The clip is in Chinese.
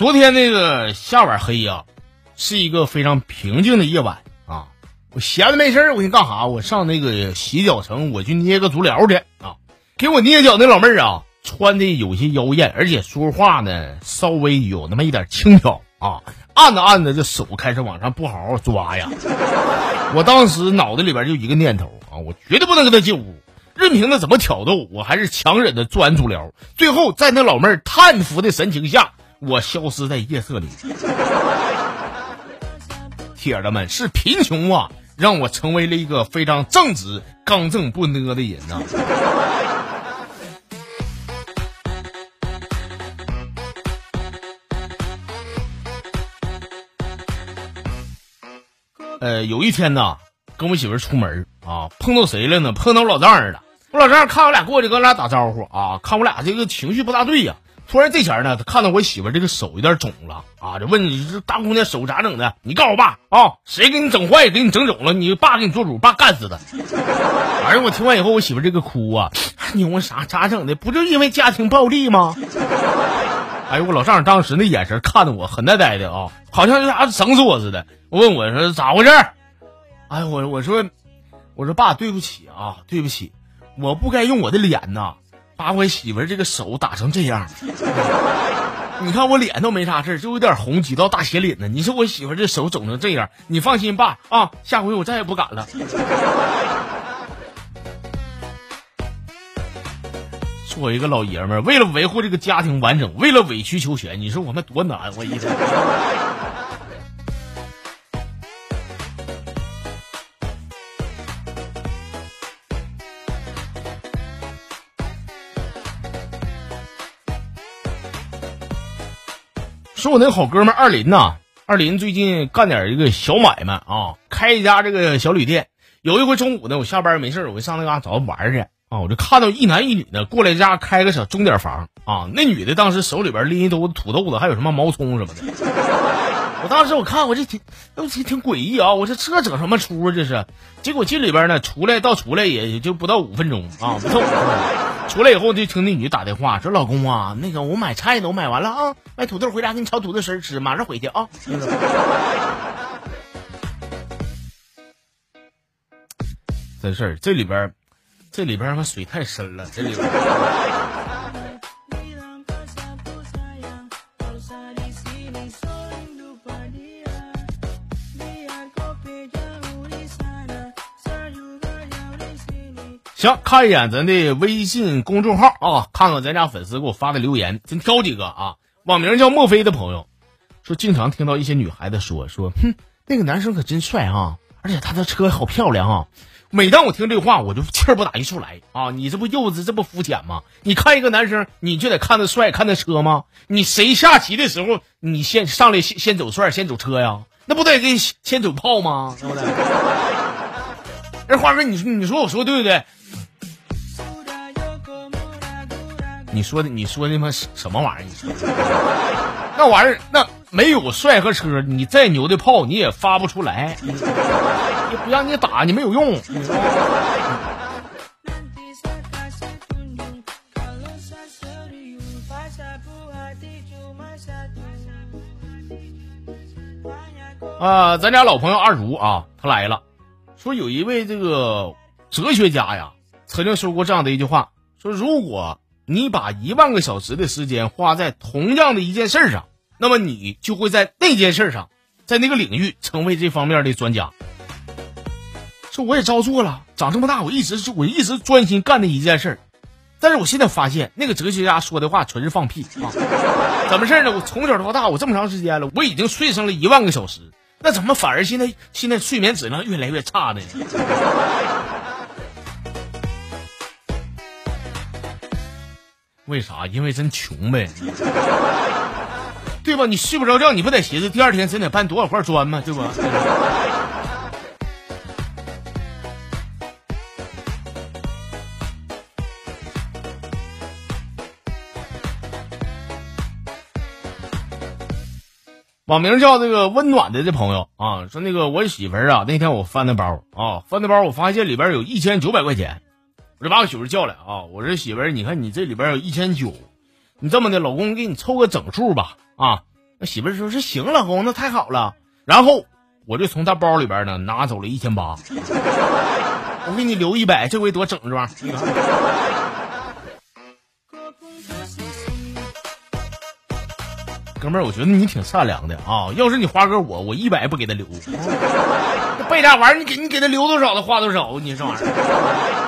昨天那个下晚黑呀，是一个非常平静的夜晚啊。我闲着没事儿，我寻干啥？我上那个洗脚城，我去捏个足疗去啊。给我捏脚那老妹儿啊，穿的有些妖艳，而且说话呢稍微有那么一点轻佻啊。按着按着，这手开始往上不好好抓呀。我当时脑袋里边就一个念头啊，我绝对不能跟他进屋。任凭他怎么挑逗，我还是强忍着做完足疗。最后，在那老妹儿叹服的神情下，我消失在夜色里。铁子们，是贫穷啊，让我成为了一个非常正直、刚正不阿的人呐。呃，有一天呢，跟我媳妇出门啊，碰到谁了呢？碰到我老丈人了。我老丈人看我俩过去，跟我俩打招呼啊，看我俩这个情绪不大对呀。突然这前呢，他看到我媳妇这个手有点肿了啊，就问你这大姑娘手咋整的？你告诉我爸啊，谁给你整坏，给你整肿了？你爸给你做主，爸干死他！哎呀，我听完以后，我媳妇这个哭啊，你问啥咋整的？不就因为家庭暴力吗？哎呦，我老丈人当时那眼神看的我很呆呆的啊，好像是啥整死我似的。我问我说咋回事？哎，我我说我说爸，对不起啊，对不起。我不该用我的脸呐，把我媳妇这个手打成这样。你看我脸都没啥事就有点红，挤到大斜领子。你说我媳妇这手肿成这样，你放心爸啊，下回我再也不敢了。作为一个老爷们儿，为了维护这个家庭完整，为了委曲求全，你说我们多难？我一天。说，我那好哥们二林呐，二林最近干点一个小买卖啊，开一家这个小旅店。有一回中午呢，我下班没事我就上那嘎找他玩去啊，我就看到一男一女的过来家开个小钟点房啊。那女的当时手里边拎一兜子土豆子，还有什么毛葱什么的。我当时我看我这挺，我挺挺诡异啊！我说这整什么出啊？这是。结果进里边呢，出来到出来也就不到五分钟啊，不到五分钟。出来以后就听那女打电话说：“老公啊，那个我买菜呢，我买完了啊，买土豆回家给你炒土豆丝吃，马上回去啊。”真事儿，这里边，这里边他妈水太深了，这里边。行，看一眼咱的微信公众号啊，看看咱家粉丝给我发的留言，咱挑几个啊。网名叫墨菲的朋友说，经常听到一些女孩子说说，哼，那个男生可真帅啊，而且他的车好漂亮啊。每当我听这话，我就气不打一处来啊。你这不幼稚，这不肤浅吗？你看一个男生，你就得看他帅，看他车吗？你谁下棋的时候，你先上来先先走帅，先走车呀？那不得给先走炮吗？对不对？哎，花哥，你说你说我说对不对？你说的，你说的妈什么玩意儿？你说那玩意儿，那没有帅和车，你再牛的炮你也发不出来。不让你打，你没有用。啊，咱家老朋友二竹啊，他来了，说有一位这个哲学家呀，曾经说过这样的一句话，说如果。你把一万个小时的时间花在同样的一件事上，那么你就会在那件事上，在那个领域成为这方面的专家。说我也照做了，长这么大我一直是我一直专心干的一件事，但是我现在发现那个哲学家说的话纯是放屁啊！怎么事呢？我从小到大我这么长时间了，我已经睡上了一万个小时，那怎么反而现在现在睡眠质量越来越差呢？为啥？因为真穷呗，对吧？你睡不着觉，你不得寻思第二天真得搬多少块砖吗？对不？网名叫那个温暖的这朋友啊，说那个我媳妇儿啊，那天我翻那包啊，翻那包，我发现里边有一千九百块钱。我就把我媳妇叫来啊！我说媳妇儿，你看你这里边有一千九，你这么的，老公给你凑个整数吧啊！那媳妇儿说是行，老公，那太好了。然后我就从他包里边呢拿走了一千八，我给你留一百，这回多整是吧。哥们儿，我觉得你挺善良的啊！要是你花哥我，我一百不给他留。背俩玩意儿，你给你给他留多少，他花多少，你这玩意儿。